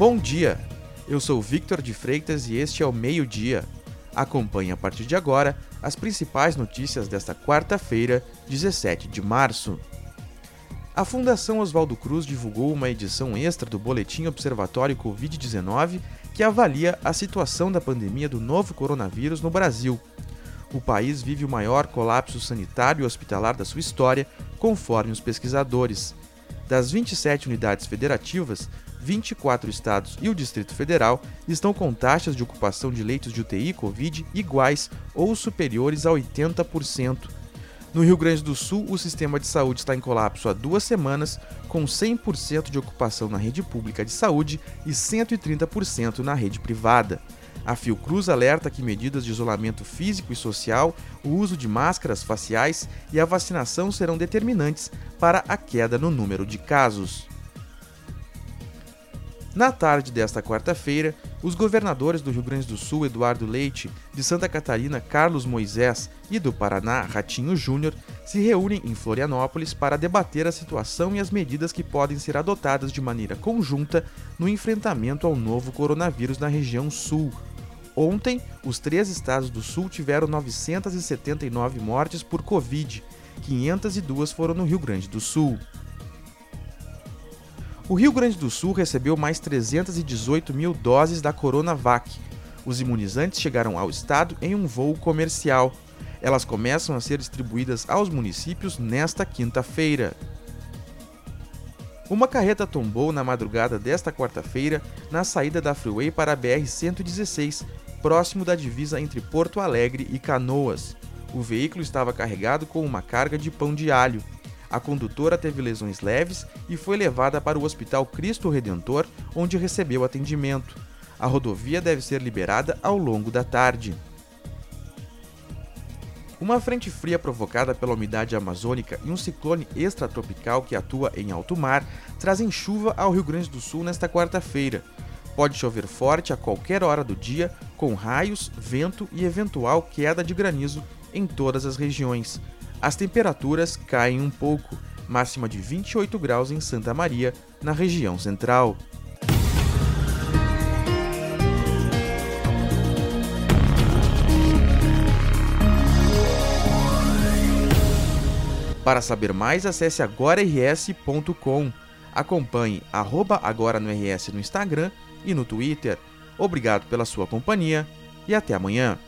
Bom dia! Eu sou Victor de Freitas e este é o Meio Dia. Acompanhe a partir de agora as principais notícias desta quarta-feira, 17 de março. A Fundação Oswaldo Cruz divulgou uma edição extra do Boletim Observatório Covid-19 que avalia a situação da pandemia do novo coronavírus no Brasil. O país vive o maior colapso sanitário e hospitalar da sua história, conforme os pesquisadores. Das 27 unidades federativas, 24 estados e o Distrito Federal estão com taxas de ocupação de leitos de UTI Covid iguais ou superiores a 80%. No Rio Grande do Sul, o sistema de saúde está em colapso há duas semanas, com 100% de ocupação na rede pública de saúde e 130% na rede privada. A Fiocruz alerta que medidas de isolamento físico e social, o uso de máscaras faciais e a vacinação serão determinantes para a queda no número de casos. Na tarde desta quarta-feira, os governadores do Rio Grande do Sul, Eduardo Leite, de Santa Catarina, Carlos Moisés e do Paraná, Ratinho Júnior, se reúnem em Florianópolis para debater a situação e as medidas que podem ser adotadas de maneira conjunta no enfrentamento ao novo coronavírus na região sul. Ontem, os três estados do sul tiveram 979 mortes por Covid, 502 foram no Rio Grande do Sul. O Rio Grande do Sul recebeu mais 318 mil doses da Coronavac. Os imunizantes chegaram ao estado em um voo comercial. Elas começam a ser distribuídas aos municípios nesta quinta-feira. Uma carreta tombou na madrugada desta quarta-feira na saída da Freeway para a BR-116, próximo da divisa entre Porto Alegre e Canoas. O veículo estava carregado com uma carga de pão de alho. A condutora teve lesões leves e foi levada para o Hospital Cristo Redentor, onde recebeu atendimento. A rodovia deve ser liberada ao longo da tarde. Uma frente fria provocada pela umidade amazônica e um ciclone extratropical que atua em alto mar trazem chuva ao Rio Grande do Sul nesta quarta-feira. Pode chover forte a qualquer hora do dia, com raios, vento e eventual queda de granizo em todas as regiões. As temperaturas caem um pouco, máxima de 28 graus em Santa Maria, na região central. Para saber mais, acesse agorars.com. Acompanhe agora no RS no Instagram e no Twitter. Obrigado pela sua companhia e até amanhã.